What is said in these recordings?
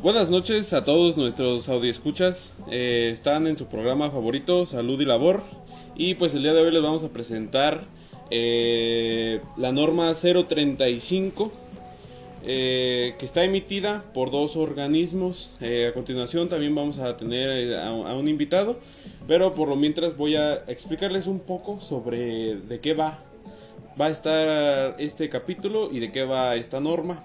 Buenas noches a todos nuestros audioscuchas. Eh, están en su programa favorito, Salud y Labor. Y pues el día de hoy les vamos a presentar eh, la norma 035 eh, que está emitida por dos organismos. Eh, a continuación también vamos a tener eh, a, a un invitado. Pero por lo mientras voy a explicarles un poco sobre de qué va. Va a estar este capítulo y de qué va esta norma.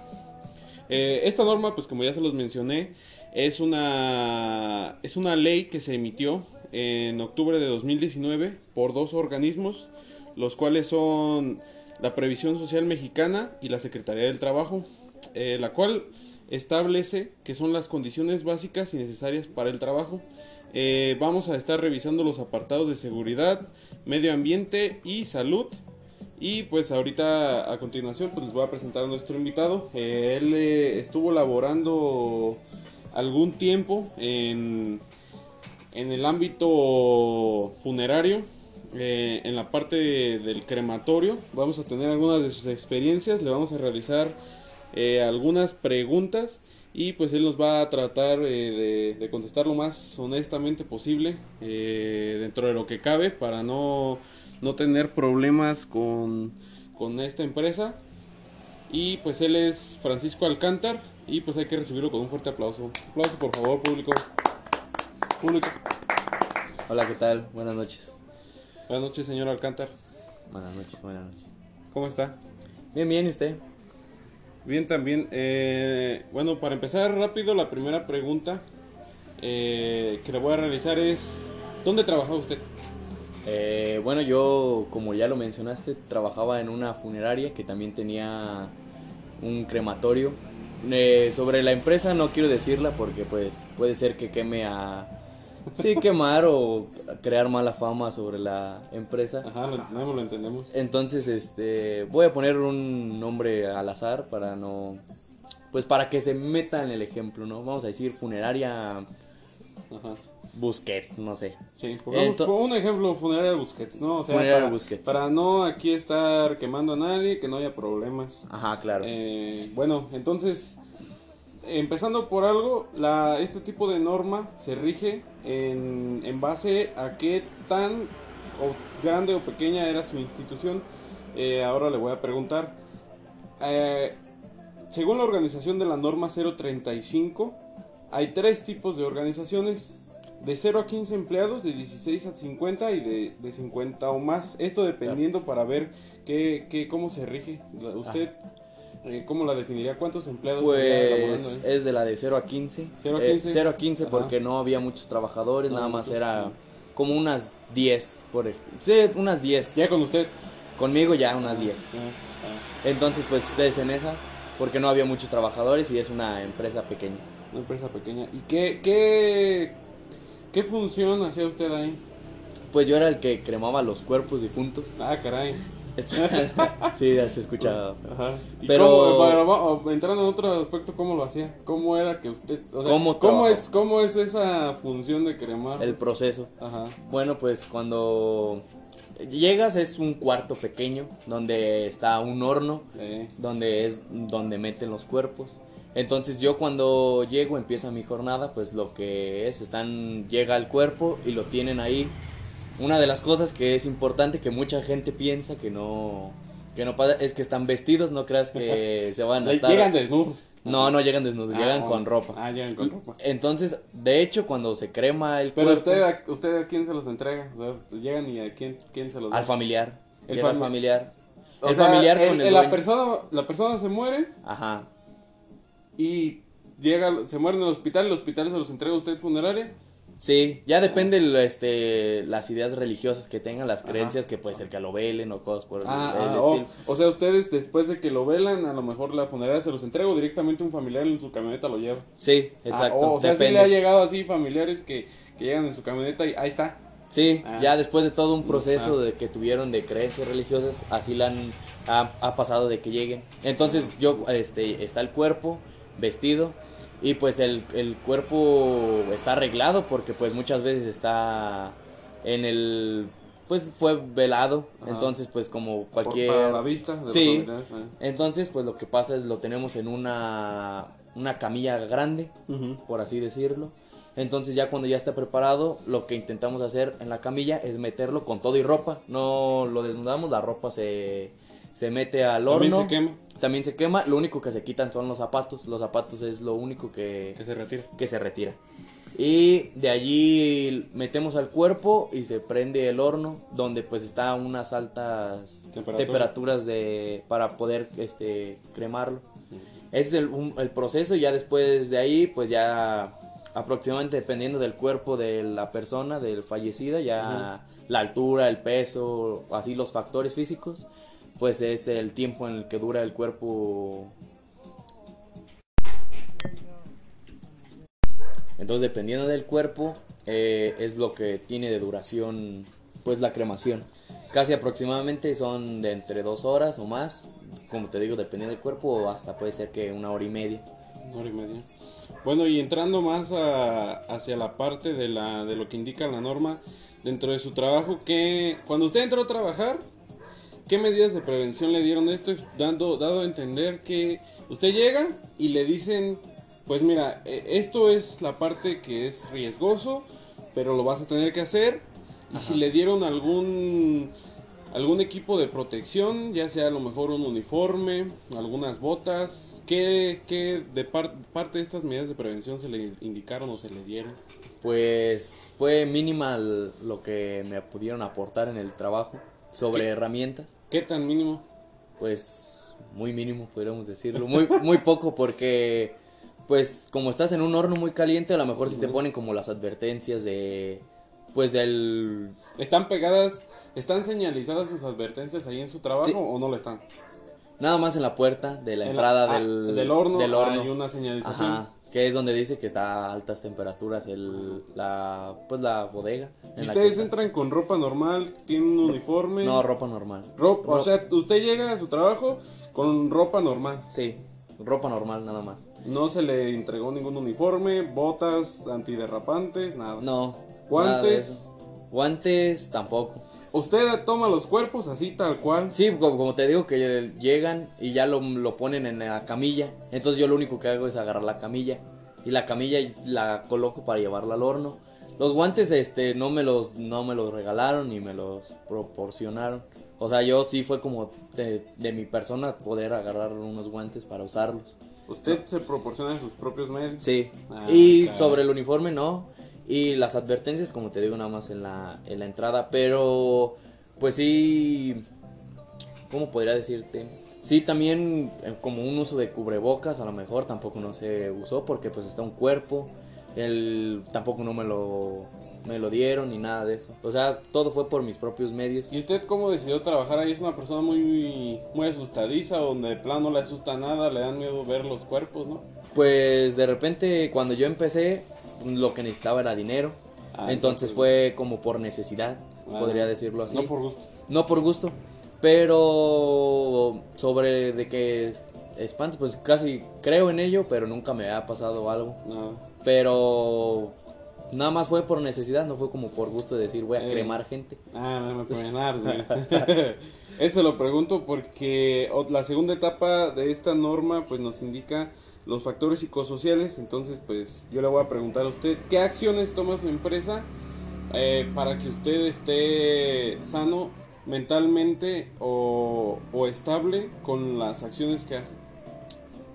Eh, esta norma, pues como ya se los mencioné, es una, es una ley que se emitió en octubre de 2019 por dos organismos, los cuales son la Previsión Social Mexicana y la Secretaría del Trabajo, eh, la cual establece que son las condiciones básicas y necesarias para el trabajo. Eh, vamos a estar revisando los apartados de seguridad, medio ambiente y salud. Y pues ahorita a continuación pues les voy a presentar a nuestro invitado. Él eh, estuvo laborando algún tiempo en, en el ámbito funerario, eh, en la parte del crematorio. Vamos a tener algunas de sus experiencias, le vamos a realizar eh, algunas preguntas y pues él nos va a tratar eh, de, de contestar lo más honestamente posible eh, dentro de lo que cabe para no, no tener problemas con, con esta empresa. Y pues él es Francisco Alcántar y pues hay que recibirlo con un fuerte aplauso. Aplauso por favor, público. Público. Hola, ¿qué tal? Buenas noches. Buenas noches, señor Alcántar. Buenas noches, buenas noches. ¿Cómo está? Bien, bien, ¿y usted? Bien, también. eh, bueno, para empezar rápido, la primera pregunta eh, que le voy a realizar es: ¿Dónde trabaja usted? Eh, bueno, yo, como ya lo mencionaste, trabajaba en una funeraria que también tenía un crematorio. Eh, sobre la empresa no quiero decirla porque pues puede ser que queme a... Sí, quemar o crear mala fama sobre la empresa. Ajá, lo entendemos, lo entendemos. Entonces, este, voy a poner un nombre al azar para no, pues para que se meta en el ejemplo, ¿no? Vamos a decir funeraria Ajá. Busquets, no sé. Sí, pongamos un ejemplo, funeraria de Busquets, ¿no? O sea, para, Busquets. para no aquí estar quemando a nadie, que no haya problemas. Ajá, claro. Eh, bueno, entonces, empezando por algo, la, este tipo de norma se rige en, en base a qué tan o grande o pequeña era su institución. Eh, ahora le voy a preguntar. Eh, según la organización de la norma 035, hay tres tipos de organizaciones. De 0 a 15 empleados, de 16 a 50 y de, de 50 o más. Esto dependiendo para ver qué, qué, cómo se rige. ¿Usted eh, cómo la definiría? ¿Cuántos empleados Pues ahí? es de la de 0 a 15. 0 a Eh, 15. 0 a 15 Ajá. porque no había muchos trabajadores, No, nada más era como unas 10. Por, sí, unas 10. Ya con usted. Conmigo ya unas 10. Ah, Entonces, pues es en esa, porque no había muchos trabajadores y es una empresa pequeña. ah, una empresa pequeña. ¿Y qué, qué, qué función hacía usted ahí? Pues yo era el que cremaba los cuerpos difuntos. Ah, caray. sí, ya se escuchaba. Ajá. ¿Y Pero- cómo, para- va- entrando en otro aspecto, cómo lo hacía? ¿Cómo era que usted... O sea, ¿Cómo es, ¿Cómo es esa función de cremar? El proceso. Ajá. Bueno, pues cuando llegas es un cuarto pequeño donde está un horno, Sí. donde es donde meten los cuerpos. Entonces yo cuando llego empieza mi jornada, pues lo que es, están llega el cuerpo y lo tienen ahí. Una de las cosas que es importante que mucha gente piensa que no que no pasa es que están vestidos, no creas que se van a estar Llegan desnudos. No, no llegan desnudos, Ah, llegan con ropa. Ah, llegan con ropa. Entonces, de hecho, cuando se crema el Pero cuerpo usted, a- usted a quién se los entrega? O sea, llegan y a quién, quién se los da? al familiar, El al fami- familiar. O el sea, familiar el- con el, la persona la persona se muere Ajá. y llega se muere en el hospital, el hospital se los entrega a usted funeraria. Sí, ya depende el, este, las ideas religiosas que tengan, las creencias que puede ser que lo velen o cosas por el, Ah, el ah, oh, o sea, ustedes después de que lo velan, a lo mejor la funeraria se los entrega o directamente un familiar en su camioneta lo lleva. Sí, exacto. Ah, oh, o sea, sí depende. le ha llegado así familiares que, que llegan en su camioneta y ahí está. Sí, Ah. ya después de todo un proceso de que tuvieron de creencias religiosas, así la han ha, ha pasado de que lleguen. Entonces, yo este está el cuerpo vestido y pues el, el cuerpo está arreglado porque pues muchas veces está en el pues fue velado, Ajá. entonces pues como Por- cualquier... para la vista de Sí. ¿eh? Entonces pues lo que pasa es lo tenemos en una, una camilla grande, por así decirlo. Entonces ya cuando ya está preparado, lo que intentamos hacer en la camilla es meterlo con todo y ropa. No lo desnudamos, la ropa se, se mete al horno. También se quema, También se quema. Lo único que se quitan son los zapatos. Los zapatos es lo único que, que se retira. que se retira. Y de allí metemos al cuerpo y se prende el horno, donde pues está unas altas Temperaturas. temperaturas de, para poder este, cremarlo. Ese es el, un- el proceso, ya después de ahí, pues ya aproximadamente dependiendo del cuerpo de la persona, del fallecida, ya la altura, el peso, así los factores físicos, pues es el tiempo en el que dura el cuerpo. Entonces dependiendo del cuerpo, eh, es lo que tiene de duración, pues la cremación. Casi aproximadamente son de entre dos horas o más, como te digo, dependiendo del cuerpo, hasta puede ser que una hora y media. Una hora y media. Bueno, y entrando más hacia la parte de, la, de lo que indica la norma dentro de su trabajo, que cuando usted entró a trabajar, ¿qué medidas de prevención le dieron esto? Dando, dado a entender que usted llega y le dicen, pues mira, eh, esto es la parte que es riesgoso, pero lo vas a tener que hacer. Y si le dieron algún algún equipo de protección, ya sea a lo mejor un uniforme, algunas botas, ¿qué, qué de par- parte de estas medidas de prevención se le indicaron o se le dieron? Pues fue mínima lo que me pudieron aportar en el trabajo sobre ¿Qué? herramientas. ¿Qué tan mínimo? Pues muy mínimo, podríamos decirlo. Muy, muy poco porque, pues como estás en un horno muy caliente, a lo mejor si te ponen como las advertencias de, pues del... ¿Están pegadas, están señalizadas sus advertencias ahí en su trabajo Sí. o no lo están? Nada más en la puerta de la En entrada ah, del, del horno, del horno. hay una señalización. Ajá, que es donde dice que está a altas temperaturas el, la, pues la bodega. en ¿Y la ustedes entran con ropa normal, tienen un uniforme? No, ropa normal. Ropa, o sea, usted llega a su trabajo con ropa normal. Sí, ropa normal nada más. No se le entregó ningún uniforme, botas antiderrapantes, nada. No. ¿Guantes? Guantes tampoco. Usted toma los cuerpos así tal cual. Sí, como, como te digo, que llegan y ya lo, lo ponen en la camilla. Entonces yo lo único que hago es agarrar la camilla. Y la camilla la coloco para llevarla al horno. Los guantes este no me los no me los regalaron ni me los proporcionaron. O sea, yo sí fue como de, de mi persona poder agarrar unos guantes para usarlos. Usted se proporciona sus propios medios. Sí. Ah, y sobre el uniforme no. Y las advertencias, como te digo, nada más en la, en la entrada. Pero, pues sí. ¿Cómo podría decirte? Sí, también eh, como un uso de cubrebocas, a lo mejor tampoco no se usó porque pues está un cuerpo. El, tampoco no me lo, me lo dieron ni nada de eso. O sea, todo fue por mis propios medios. ¿Y usted cómo decidió trabajar ahí? ¿Es una persona muy, muy asustadiza donde de plano no le asusta nada, le dan miedo ver los cuerpos, ¿no? Pues de repente cuando yo empecé, lo que necesitaba era dinero. Ah, entonces fue como por necesidad, Ah, podría decirlo así. No por gusto. No por gusto, pero sobre de que espanto, pues casi creo en ello, pero nunca me ha pasado algo. No. Pero nada más fue por necesidad, no fue como por gusto de decir voy a Eh. cremar gente. Ah, no me nada, pues. Eso lo pregunto porque la segunda etapa de esta norma pues nos indica los factores psicosociales. Entonces, pues yo le voy a preguntar a usted, ¿qué acciones toma su empresa eh, para que usted esté sano mentalmente o, o estable con las acciones que hace?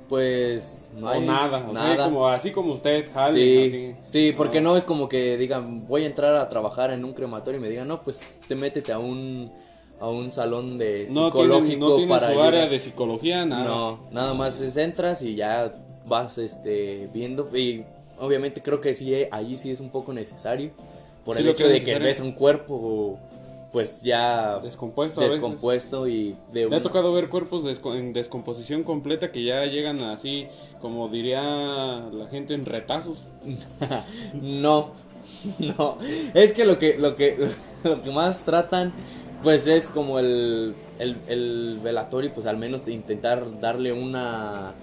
Pues no o nada, o sea, nada. como, así como usted, jale, Sí, así. sí, porque Ah. no es como que digan, voy a entrar a trabajar en un crematorio y me digan, no, pues te métete a un, a un salón de No psicológico tiene, no tiene para su área de psicología, nada. No, nada más es entras y ya vas este viendo y obviamente creo que sí allí sí es un poco necesario por Sí, el hecho que de que ves un cuerpo pues ya Descompuesto a veces. descompuesto y de Me ha tocado ver cuerpos desco- en descomposición completa que ya llegan así, como diría la gente, en retazos. no, no. Es que lo que, lo que, lo que más tratan, pues es como el, el, el velatorio, pues al menos de intentar darle una,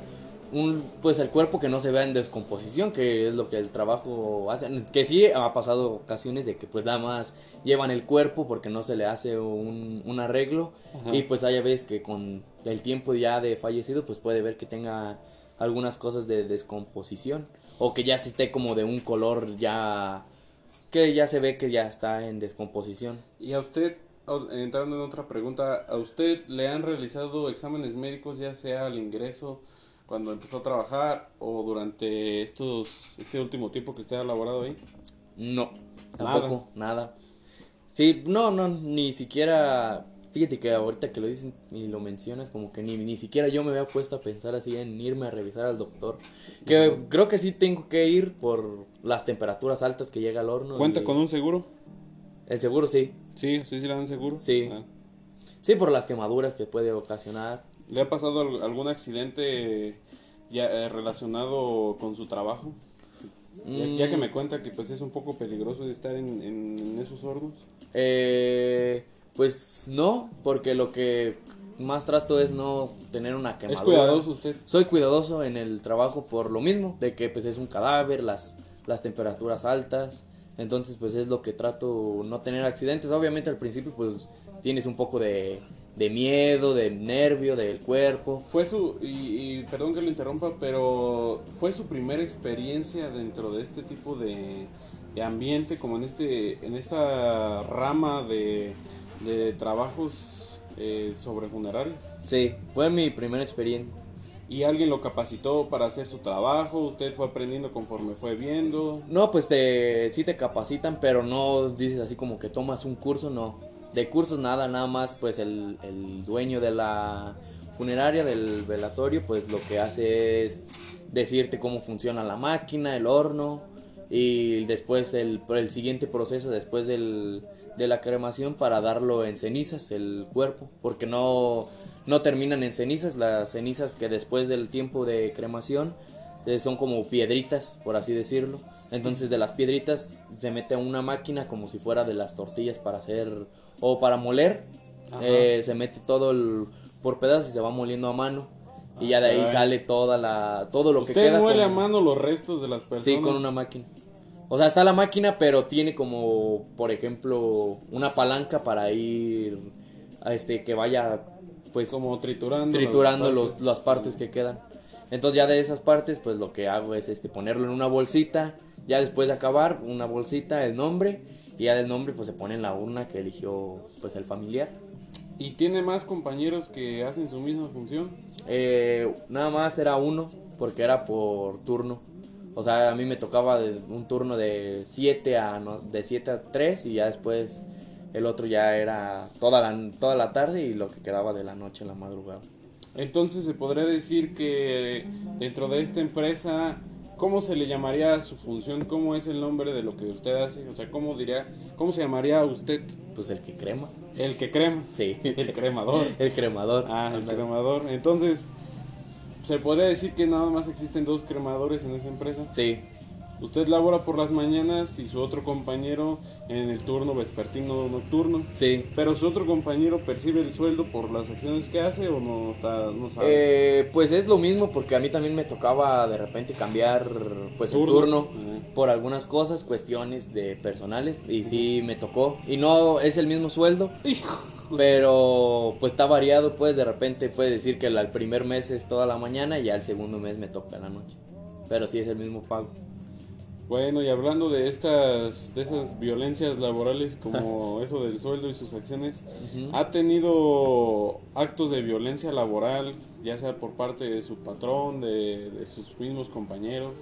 un, pues el cuerpo que no se vea en descomposición, que es lo que el trabajo hace. Que sí ha pasado ocasiones de que pues nada más llevan el cuerpo porque no se le hace un, un arreglo Ajá. y pues hay veces que con el tiempo ya de fallecido pues puede ver que tenga algunas cosas de descomposición o que ya se esté como de un color ya que ya se ve que ya está en descomposición. Y a usted, entrando en otra pregunta, ¿a usted le han realizado exámenes médicos ya sea al ingreso cuando empezó a trabajar o durante estos este último tiempo que usted ha laborado ahí? No, tampoco, nada. Sí, no, no, ni siquiera. Fíjate que ahorita que lo dicen y lo mencionas, como que ni, ni siquiera yo me había puesto a pensar así en irme a revisar al doctor. Que creo que sí tengo que ir por las temperaturas altas que llega al horno. ¿Cuenta y- con un seguro? El seguro sí. Sí, sí, sí le dan seguro. Sí. Ah. Sí, por las quemaduras que puede ocasionar. ¿Le ha pasado al- algún accidente ya eh, relacionado con su trabajo? Ya, ya que Mm. me cuenta que pues es un poco peligroso de estar en esos hornos. Eh, pues no, porque lo que más trato es no tener una quemadura. ¿Es cuidadoso usted? Soy cuidadoso en el trabajo por lo mismo, de que pues es un cadáver, las, las temperaturas altas, entonces pues es lo que trato no tener accidentes. Obviamente al principio pues tienes un poco de, de miedo, de nervio del cuerpo. Fue su, y, y perdón que lo interrumpa, pero fue su primera experiencia dentro de este tipo de, de ambiente, como en este, en esta rama de, de trabajos eh, sobre funerarias. Sí, fue mi primera experiencia. Y alguien lo capacitó para hacer su trabajo, usted fue aprendiendo conforme fue viendo. No, pues te, sí te capacitan, pero no dices así como que tomas un curso, no. De cursos nada, nada más pues el, el dueño de la funeraria, del velatorio, pues lo que hace es decirte cómo funciona la máquina, el horno y después el, el siguiente proceso después del, de la cremación para darlo en cenizas, el cuerpo, porque no, no terminan en cenizas, las cenizas que después del tiempo de cremación eh, son como piedritas, por así decirlo. Entonces de las piedritas se mete a una máquina como si fuera de las tortillas para hacer o para moler. Eh, se mete todo el, por pedazos y se va moliendo a mano. Y ya de ahí caray. sale toda la todo lo que ¿Usted queda. muele a mano los restos de las personas? Sí, con una máquina. O sea, está la máquina, pero tiene como, por ejemplo, una palanca para ir a este que vaya pues Como triturando. triturando las los, partes. las partes que quedan. Entonces ya de esas partes, pues lo que hago es este ponerlo en una bolsita, ya después de acabar, una bolsita, el nombre, y ya del nombre pues se pone en la urna que eligió pues el familiar. ¿Y tiene más compañeros que hacen su misma función? Eh, nada más era uno, porque era por turno. O sea, a mí me tocaba de- un turno de 7 a no, de 7 a 3 y ya después el otro ya era toda la, toda la tarde y lo que quedaba de la noche en la madrugada. Entonces se podría decir que dentro de esta empresa, ¿cómo se le llamaría a su función? ¿Cómo es el nombre de lo que usted hace? O sea, ¿cómo diría, cómo se llamaría a usted? Pues el que crema. El que crema. Sí. El cremador. El cremador. Ah, el cremador. Entonces, se podría decir que nada más existen dos cremadores en esa empresa. Sí, Usted labora por las mañanas y su otro compañero en el turno vespertino nocturno. sí. Pero su otro compañero percibe el sueldo por las acciones que hace o no está, no sabe. Eh, pues es lo mismo porque a mí también me tocaba de repente cambiar pues el Turno. turno Ajá. por algunas cosas, cuestiones de personales y sí me tocó y no es el mismo sueldo, pero pues está variado, pues de repente puedes decir que el, primer mes es toda la mañana y ya el segundo mes me toca la noche. Pero sí es el mismo pago. Bueno, y hablando de estas, de esas violencias laborales como eso del sueldo y sus acciones. ¿ha tenido actos de violencia laboral, ya sea por parte de su patrón, de, de sus mismos compañeros?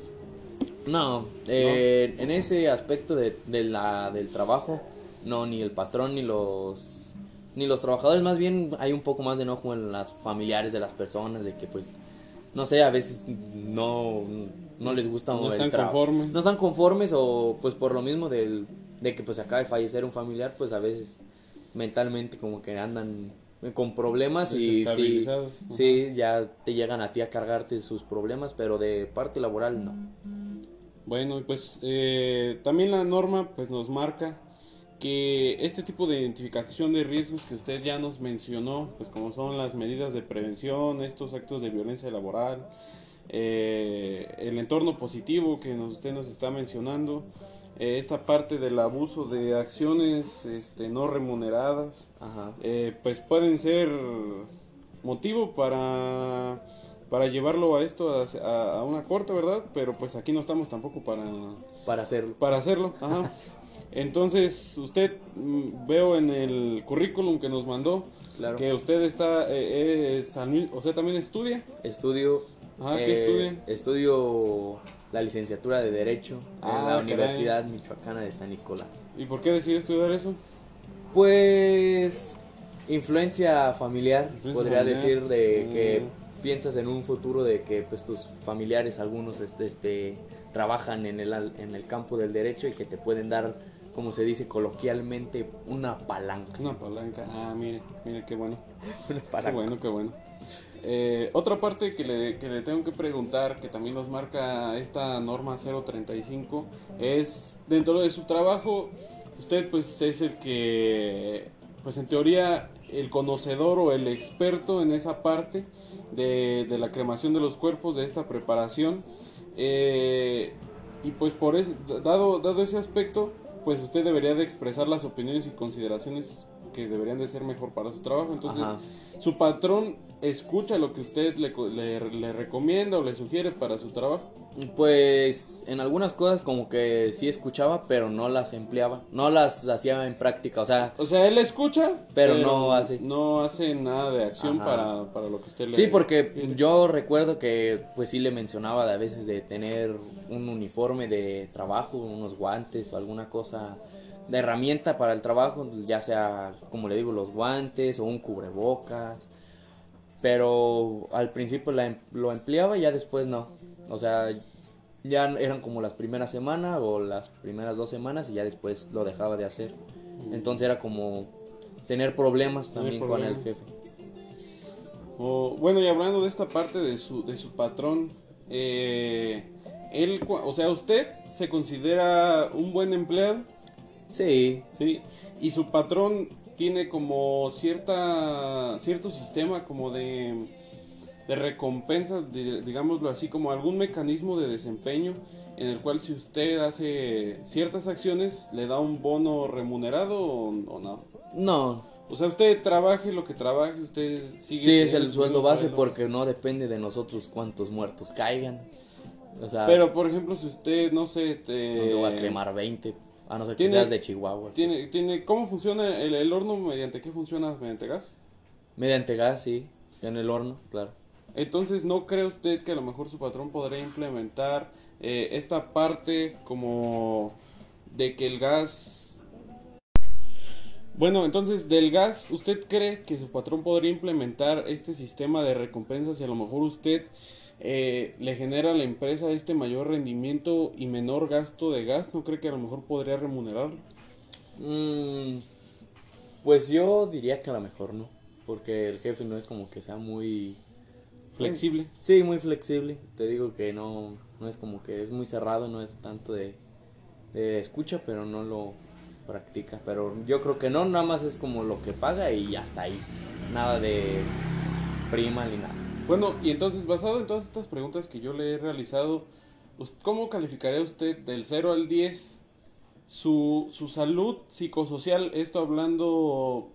No, eh, en ese aspecto de, de la, del trabajo, no, ni el patrón ni los ni los trabajadores, más bien hay un poco más de enojo en las familiares de las personas, de que pues, no sé, a veces no, no les gusta No el están trabajo. conformes. No están conformes o pues por lo mismo del, de que pues acaba de fallecer un familiar, pues a veces mentalmente como que andan con problemas y sí, ya te llegan a ti a cargarte sus problemas, pero de parte laboral no. Bueno, pues eh, también la norma pues nos marca que este tipo de identificación de riesgos que usted ya nos mencionó, pues como son las medidas de prevención, estos actos de violencia laboral, eh, el entorno positivo que nos, usted nos está mencionando, eh, esta parte del abuso de acciones este, no remuneradas, eh, pues pueden ser motivo para para llevarlo a esto a, a, una corte, ¿verdad? Pero pues aquí no estamos tampoco para para hacerlo. Para hacerlo, ajá. Entonces, usted mm, veo en el currículum que nos mandó que usted está, eh, o sea, también estudia. Estudio. Ajá, ¿qué eh, estudia? Estudio la licenciatura de Derecho en la ah, Universidad Michoacana de San Nicolás. ¿Y por qué decidió estudiar eso? Pues influencia familiar, podría decir, de que mm. piensas en un futuro de que pues tus familiares, algunos este, este trabajan en el, en el campo del derecho y que te pueden dar como se dice coloquialmente, una palanca. Una palanca, ah, mire, mire qué bueno. Qué bueno, qué bueno. Eh, otra parte que le, que le tengo que preguntar, que también nos marca esta norma 035, es dentro de su trabajo, usted pues es el que, pues en teoría, el conocedor o el experto en esa parte de, de la cremación de los cuerpos, de esta preparación. Eh, y pues por eso, dado, dado ese aspecto, pues usted debería de expresar las opiniones y consideraciones que deberían de ser mejor para su trabajo. Entonces, su patrón escucha lo que usted le, le, recomienda o le sugiere para su trabajo. Pues en algunas cosas como que sí escuchaba, pero no las empleaba, no las hacía en práctica, o sea... O sea, él escucha, pero, no hace. No hace nada de acción para, para, lo que usted le... Sí, porque yo recuerdo que pues sí le mencionaba de a veces de tener un uniforme de trabajo, unos guantes o alguna cosa de herramienta para el trabajo, ya sea, como le digo, los guantes o un cubrebocas. Pero al principio la, em, lo empleaba y ya después no. O sea, ya eran como las primeras semanas o las primeras dos semanas y ya después lo dejaba de hacer. Entonces era como tener problemas también con el jefe. bueno, y hablando de esta parte de su, de su patrón, eh, él, o sea, ¿usted se considera un buen empleado? Sí. Sí. Y su patrón tiene como cierta cierto sistema como de de recompensa, digámoslo así, como algún mecanismo de desempeño en el cual si usted hace ciertas acciones le da un bono remunerado o, no. No. O sea, usted trabaje lo que trabaje, usted sigue. Sí, es el sueldo base porque no depende de nosotros cuántos muertos caigan. O sea, pero por ejemplo, si usted, no sé, te... No va a cremar 20 a no ser que seas de Chihuahua. Tiene, tiene, ¿Cómo funciona el, horno? ¿Mediante qué funciona? ¿Mediante gas? Mediante gas, sí. En el horno, claro. Entonces, ¿no cree usted que a lo mejor su patrón podría implementar eh, esta parte como de que el gas... Bueno, entonces, del gas, ¿usted cree que su patrón podría implementar este sistema de recompensas y a lo mejor usted eh, le genera a la empresa este mayor rendimiento y menor gasto de gas, ¿no cree que a lo mejor podría remunerarlo? Mm, pues yo diría que a lo mejor no, porque el jefe no es como que sea muy... Flexible. Sí, muy flexible. Te digo que no, no es como que es muy cerrado, no es tanto de, de escucha, pero no lo practica. Pero yo creo que no, nada más es como lo que paga y ya está ahí. Nada de prima ni nada. Bueno, y entonces, basado en todas estas preguntas que yo le he realizado, ¿cómo calificaría usted del 0 al 10 su, su salud psicosocial? Esto hablando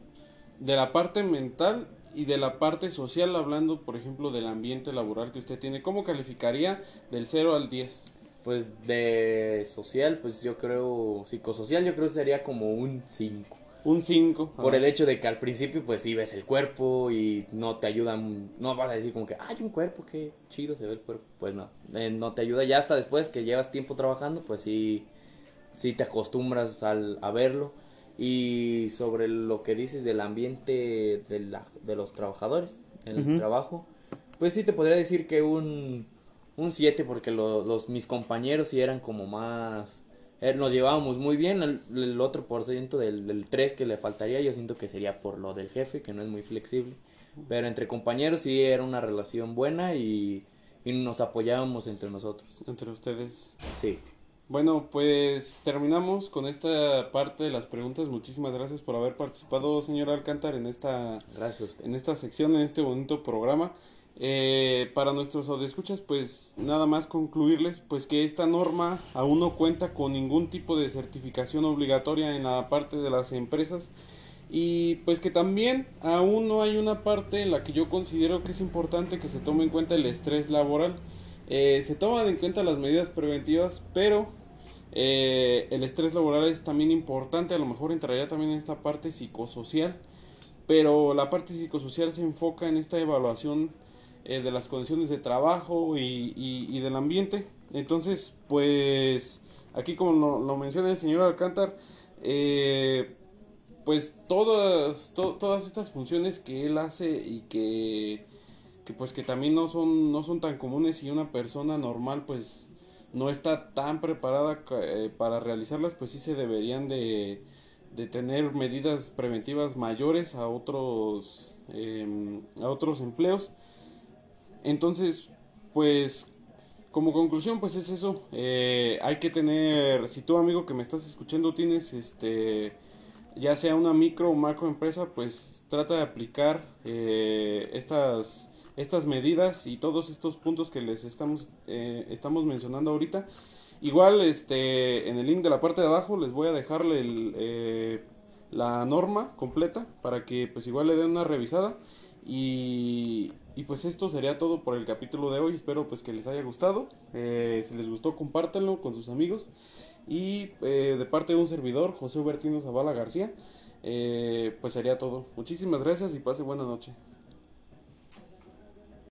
de la parte mental y de la parte social, hablando, por ejemplo, del ambiente laboral que usted tiene. ¿Cómo calificaría del 0 al 10? Pues de social, pues yo creo, psicosocial, yo creo sería como un 5. Un 5. Por el hecho de que al principio, pues sí ves el cuerpo y no te ayudan. No vas a decir como que, hay un cuerpo, qué chido se ve el cuerpo. Pues no, eh, no te ayuda. Ya hasta después que llevas tiempo trabajando, pues sí, sí te acostumbras al, a verlo. Y sobre lo que dices del ambiente de, la, de los trabajadores, en el trabajo, pues sí te podría decir que un 7, porque los, mis compañeros sí eran como más eh, nos llevábamos muy bien. El, otro por ciento del, del 3 que le faltaría, yo siento que sería por lo del jefe, que no es muy flexible. Pero entre compañeros sí era una relación buena y, y nos apoyábamos entre nosotros. Entre ustedes. Sí. Bueno, pues terminamos con esta parte de las preguntas. Muchísimas gracias por haber participado, señor Alcántar, en esta, gracias en esta sección, en este bonito programa. Eh, para nuestros escuchas, pues nada más concluirles pues que esta norma aún no cuenta con ningún tipo de certificación obligatoria en la parte de las empresas y pues que también aún no hay una parte en la que yo considero que es importante que se tome en cuenta el estrés laboral. Eh, se toman en cuenta las medidas preventivas, pero eh, el estrés laboral es también importante, a lo mejor entraría también en esta parte psicosocial, pero la parte psicosocial se enfoca en esta evaluación eh, de las condiciones de trabajo y, y, del ambiente. Entonces, pues aquí como lo, menciona el señor Alcántar, eh, pues todas, todas estas funciones que él hace y que, que pues que también no son, no son tan comunes y una persona normal pues no está tan preparada eh, para realizarlas, pues sí se deberían de, de tener medidas preventivas mayores a otros, em, a otros empleos. Entonces, pues como conclusión, pues es eso. Eh, hay que tener, si tú amigo que me estás escuchando tienes, este, ya sea una micro o macro empresa, pues trata de aplicar eh, estas, estas medidas y todos estos puntos que les estamos, eh, estamos mencionando ahorita. Igual, este, en el link de la parte de abajo les voy a dejarle el, la norma completa para que pues igual le den una revisada y, pues esto sería todo por el capítulo de hoy. Espero pues que les haya gustado. Eh, si les gustó, compártanlo con sus amigos. Y eh, de parte de un servidor, José Hubertino Zavala García, eh, pues sería todo. Muchísimas gracias y pase buena noche.